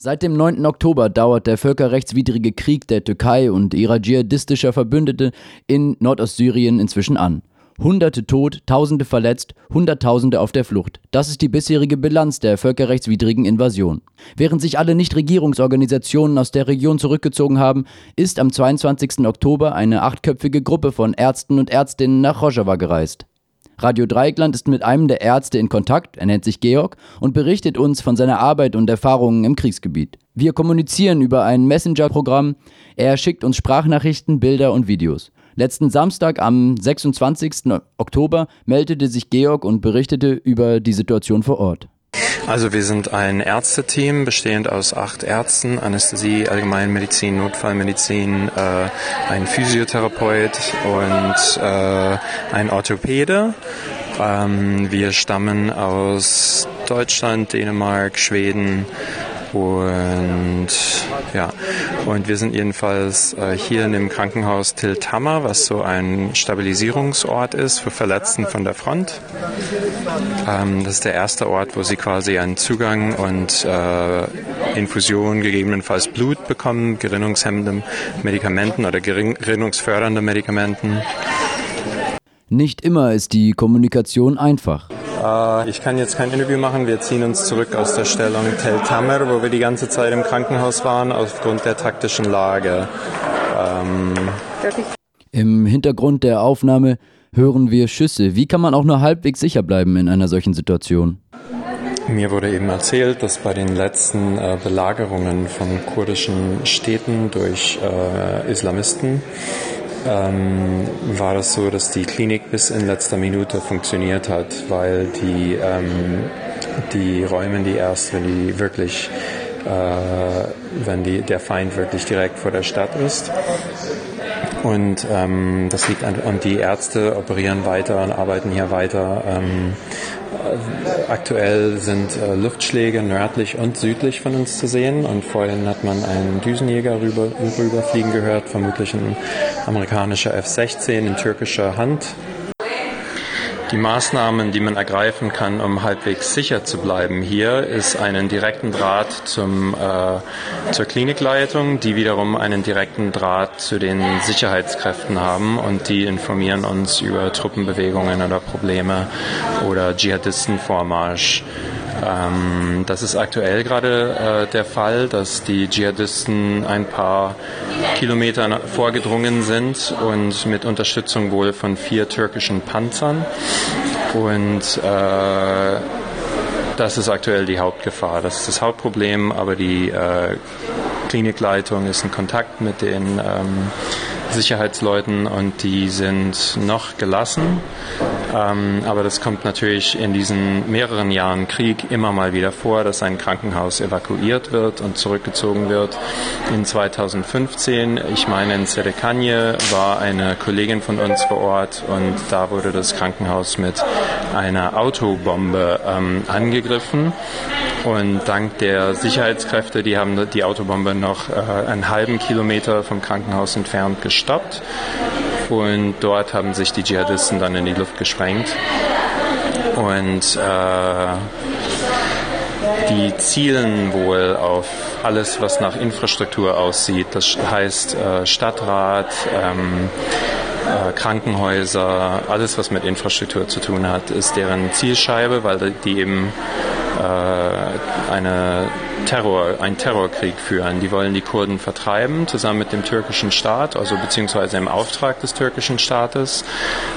Seit dem 9. Oktober dauert der völkerrechtswidrige Krieg der Türkei und ihrer dschihadistischer Verbündete in Nordostsyrien inzwischen an. Hunderte tot, Tausende verletzt, Hunderttausende auf der Flucht. Das ist die bisherige Bilanz der völkerrechtswidrigen Invasion. Während sich alle Nichtregierungsorganisationen aus der Region zurückgezogen haben, ist am 22. Oktober eine achtköpfige Gruppe von Ärzten und Ärztinnen nach Rojava gereist. Radio Dreieckland ist mit einem der Ärzte in Kontakt, er nennt sich Georg, und berichtet uns von seiner Arbeit und Erfahrungen im Kriegsgebiet. Wir kommunizieren über ein Messenger-Programm, er schickt uns Sprachnachrichten, Bilder und Videos. Letzten Samstag am 26. Oktober meldete sich Georg und berichtete über die Situation vor Ort. Also wir sind ein Ärzteteam bestehend aus acht Ärzten, Anästhesie, Allgemeinmedizin, Notfallmedizin, äh, ein Physiotherapeut und äh, ein Orthopäde. Ähm, wir stammen aus Deutschland, Dänemark, Schweden, und ja, und wir sind jedenfalls äh, hier in dem Krankenhaus Tilthammer, was so ein Stabilisierungsort ist für Verletzten von der Front. Ähm, das ist der erste Ort, wo sie quasi einen Zugang und äh, Infusion, gegebenenfalls Blut bekommen, gerinnungshemmende Medikamenten oder gerinnungsfördernde Medikamenten. Nicht immer ist die Kommunikation einfach. Äh, ich kann jetzt kein Interview machen. Wir ziehen uns zurück aus der Stellung Tel Tamer, wo wir die ganze Zeit im Krankenhaus waren, aufgrund der taktischen Lage. Ähm Im Hintergrund der Aufnahme hören wir Schüsse. Wie kann man auch nur halbwegs sicher bleiben in einer solchen Situation? Mir wurde eben erzählt, dass bei den letzten äh, Belagerungen von kurdischen Städten durch äh, Islamisten ähm, war es so, dass die Klinik bis in letzter Minute funktioniert hat, weil die, ähm, die räumen die erst, wenn die wirklich, äh, wenn die, der Feind wirklich direkt vor der Stadt ist. Und ähm, das liegt an, und die Ärzte operieren weiter und arbeiten hier weiter. Ähm, äh, aktuell sind äh, Luftschläge nördlich und südlich von uns zu sehen und vorhin hat man einen Düsenjäger rüber, rüberfliegen gehört, vermutlich ein amerikanischer F-16 in türkischer Hand. Die Maßnahmen, die man ergreifen kann, um halbwegs sicher zu bleiben hier, ist einen direkten Draht zum, äh, zur Klinikleitung, die wiederum einen direkten Draht zu den Sicherheitskräften haben und die informieren uns über Truppenbewegungen oder Probleme oder Dschihadistenvormarsch. Ähm, das ist aktuell gerade äh, der Fall, dass die Dschihadisten ein paar Kilometer vorgedrungen sind und mit Unterstützung wohl von vier türkischen Panzern. Und äh, das ist aktuell die Hauptgefahr. Das ist das Hauptproblem, aber die äh, Klinikleitung ist in Kontakt mit den ähm, Sicherheitsleuten und die sind noch gelassen. Ähm, aber das kommt natürlich in diesen mehreren Jahren Krieg immer mal wieder vor, dass ein Krankenhaus evakuiert wird und zurückgezogen wird. In 2015, ich meine in Sedekanje, war eine Kollegin von uns vor Ort und da wurde das Krankenhaus mit einer Autobombe ähm, angegriffen. Und dank der Sicherheitskräfte, die haben die Autobombe noch äh, einen halben Kilometer vom Krankenhaus entfernt gestoppt. Und dort haben sich die Dschihadisten dann in die Luft gesprengt. Und äh, die zielen wohl auf alles, was nach Infrastruktur aussieht. Das heißt äh, Stadtrat, ähm, äh, Krankenhäuser, alles, was mit Infrastruktur zu tun hat, ist deren Zielscheibe, weil die eben eine Terror, einen Terrorkrieg führen. Die wollen die Kurden vertreiben, zusammen mit dem türkischen Staat, also beziehungsweise im Auftrag des türkischen Staates.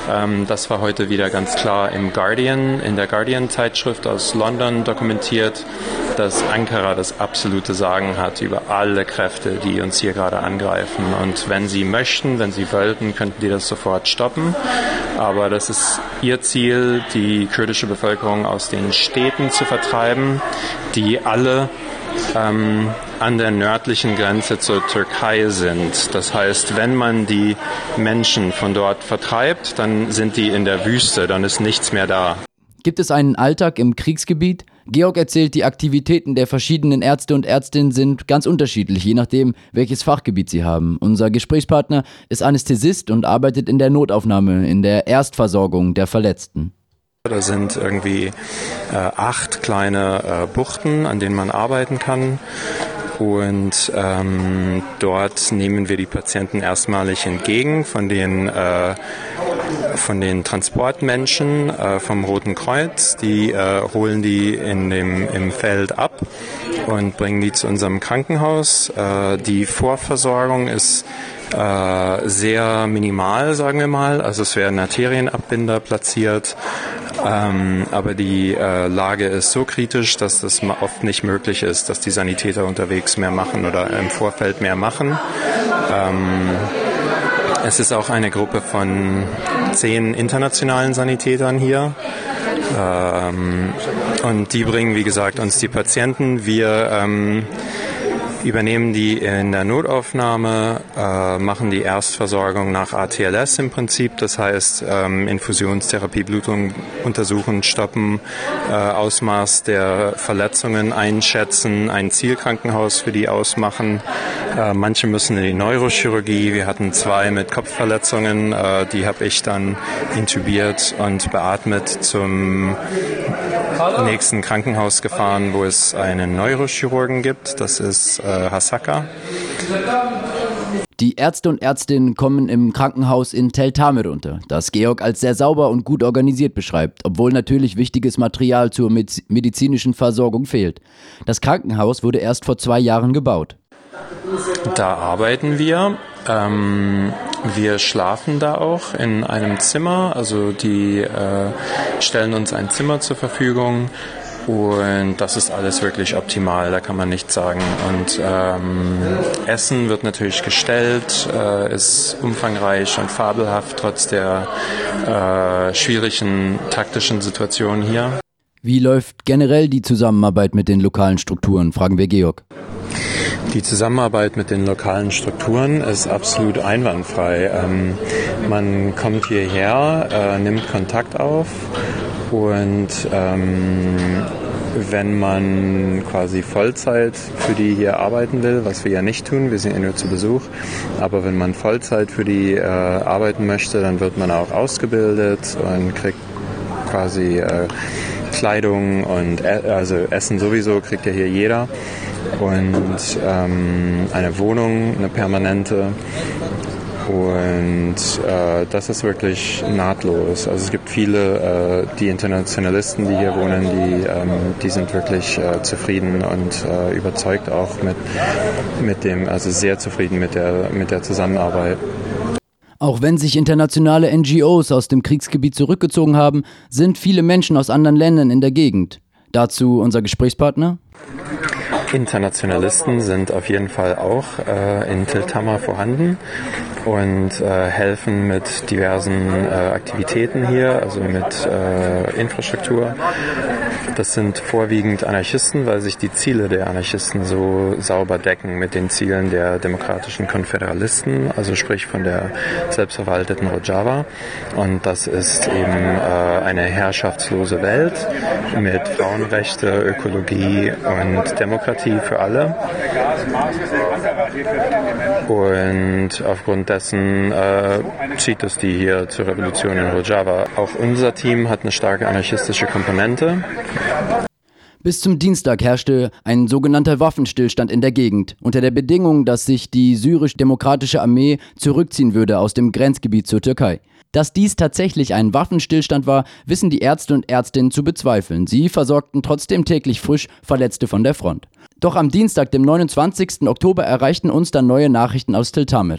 Ähm, das war heute wieder ganz klar im Guardian, in der Guardian-Zeitschrift aus London dokumentiert, dass Ankara das absolute Sagen hat über alle Kräfte, die uns hier gerade angreifen. Und wenn sie möchten, wenn sie wollten, könnten die das sofort stoppen. Aber das ist ihr Ziel, die kurdische Bevölkerung aus den Städten zu vertreiben, die alle ähm, an der nördlichen Grenze zur Türkei sind. Das heißt, wenn man die Menschen von dort vertreibt, dann sind die in der Wüste, dann ist nichts mehr da. Gibt es einen Alltag im Kriegsgebiet? Georg erzählt, die Aktivitäten der verschiedenen Ärzte und Ärztinnen sind ganz unterschiedlich, je nachdem, welches Fachgebiet sie haben. Unser Gesprächspartner ist Anästhesist und arbeitet in der Notaufnahme, in der Erstversorgung der Verletzten. Da sind irgendwie äh, acht kleine äh, Buchten, an denen man arbeiten kann. Und ähm, dort nehmen wir die Patienten erstmalig entgegen von den, äh, von den Transportmenschen äh, vom Roten Kreuz. Die äh, holen die in dem, im Feld ab und bringen die zu unserem Krankenhaus. Äh, die Vorversorgung ist äh, sehr minimal, sagen wir mal. Also es werden Arterienabbinder platziert, ähm, aber die äh, Lage ist so kritisch, dass das oft nicht möglich ist, dass die Sanitäter unterwegs mehr machen oder im Vorfeld mehr machen. Ähm, es ist auch eine Gruppe von zehn internationalen Sanitätern hier. Ähm, und die bringen, wie gesagt, uns die Patienten. Wir ähm, übernehmen die in der Notaufnahme, äh, machen die Erstversorgung nach ATLS im Prinzip, das heißt ähm, Infusionstherapie, Blutung untersuchen, stoppen, äh, Ausmaß der Verletzungen einschätzen, ein Zielkrankenhaus für die ausmachen. Äh, manche müssen in die Neurochirurgie. Wir hatten zwei mit Kopfverletzungen, äh, die habe ich dann intubiert und beatmet zum nächsten Krankenhaus gefahren, wo es einen Neurochirurgen gibt. Das ist äh, Hasaka. Die Ärzte und Ärztinnen kommen im Krankenhaus in Tel Tamer unter, das Georg als sehr sauber und gut organisiert beschreibt, obwohl natürlich wichtiges Material zur medizinischen Versorgung fehlt. Das Krankenhaus wurde erst vor zwei Jahren gebaut. Da arbeiten wir. Ähm, wir schlafen da auch in einem Zimmer. Also die äh, stellen uns ein Zimmer zur Verfügung. Und das ist alles wirklich optimal, da kann man nichts sagen. Und ähm, Essen wird natürlich gestellt, äh, ist umfangreich und fabelhaft trotz der äh, schwierigen taktischen Situation hier. Wie läuft generell die Zusammenarbeit mit den lokalen Strukturen, fragen wir Georg. Die Zusammenarbeit mit den lokalen Strukturen ist absolut einwandfrei. Ähm, man kommt hierher, äh, nimmt Kontakt auf und ähm, wenn man quasi Vollzeit für die hier arbeiten will, was wir ja nicht tun, wir sind ja nur zu Besuch, aber wenn man Vollzeit für die äh, arbeiten möchte, dann wird man auch ausgebildet und kriegt quasi äh, Kleidung und e also Essen sowieso kriegt ja hier jeder und ähm, eine Wohnung, eine permanente und äh, das ist wirklich nahtlos. Also es gibt viele, äh, die Internationalisten, die hier wohnen, die, ähm, die sind wirklich äh, zufrieden und äh, überzeugt auch mit, mit dem, also sehr zufrieden mit der, mit der Zusammenarbeit. Auch wenn sich internationale NGOs aus dem Kriegsgebiet zurückgezogen haben, sind viele Menschen aus anderen Ländern in der Gegend. Dazu unser Gesprächspartner. Internationalisten sind auf jeden Fall auch äh, in Tiltama vorhanden und äh, helfen mit diversen äh, Aktivitäten hier, also mit äh, Infrastruktur. Das sind vorwiegend Anarchisten, weil sich die Ziele der Anarchisten so sauber decken mit den Zielen der demokratischen Konföderalisten, also sprich von der selbstverwalteten Rojava. Und das ist eben äh, eine herrschaftslose Welt mit Frauenrechte, Ökologie und Demokratie für alle. Und aufgrund dessen äh, zieht es die hier zur Revolution in Rojava. Auch unser Team hat eine starke anarchistische Komponente. Bis zum Dienstag herrschte ein sogenannter Waffenstillstand in der Gegend, unter der Bedingung, dass sich die syrisch-demokratische Armee zurückziehen würde aus dem Grenzgebiet zur Türkei. Dass dies tatsächlich ein Waffenstillstand war, wissen die Ärzte und Ärztinnen zu bezweifeln. Sie versorgten trotzdem täglich frisch Verletzte von der Front. Doch am Dienstag, dem 29. Oktober, erreichten uns dann neue Nachrichten aus Tiltamer.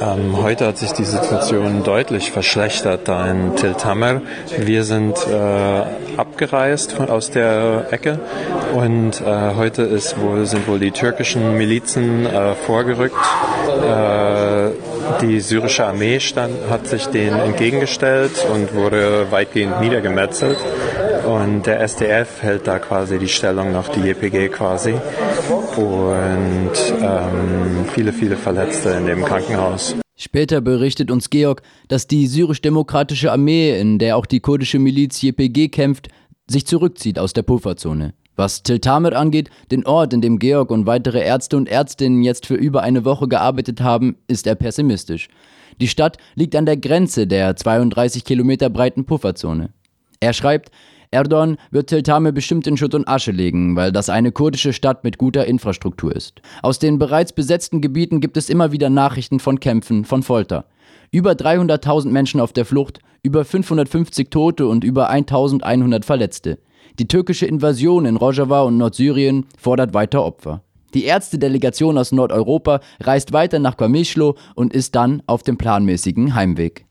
Ähm, heute hat sich die Situation deutlich verschlechtert da in Tiltamer. Wir sind äh, abgereist von, aus der Ecke und äh, heute ist wohl, sind wohl die türkischen Milizen äh, vorgerückt. Die syrische Armee stand, hat sich denen entgegengestellt und wurde weitgehend niedergemetzelt. Und der SDF hält da quasi die Stellung noch, die JPG quasi. Und ähm, viele, viele Verletzte in dem Krankenhaus. Später berichtet uns Georg, dass die syrisch-demokratische Armee, in der auch die kurdische Miliz JPG kämpft, sich zurückzieht aus der Pufferzone. Was Tiltamer angeht, den Ort, in dem Georg und weitere Ärzte und Ärztinnen jetzt für über eine Woche gearbeitet haben, ist er pessimistisch. Die Stadt liegt an der Grenze der 32 Kilometer breiten Pufferzone. Er schreibt, Erdogan wird Teltame bestimmt in Schutt und Asche legen, weil das eine kurdische Stadt mit guter Infrastruktur ist. Aus den bereits besetzten Gebieten gibt es immer wieder Nachrichten von Kämpfen, von Folter. Über 300.000 Menschen auf der Flucht, über 550 Tote und über 1100 Verletzte. Die türkische Invasion in Rojava und Nordsyrien fordert weiter Opfer. Die Ärztedelegation aus Nordeuropa reist weiter nach Qamischlo und ist dann auf dem planmäßigen Heimweg.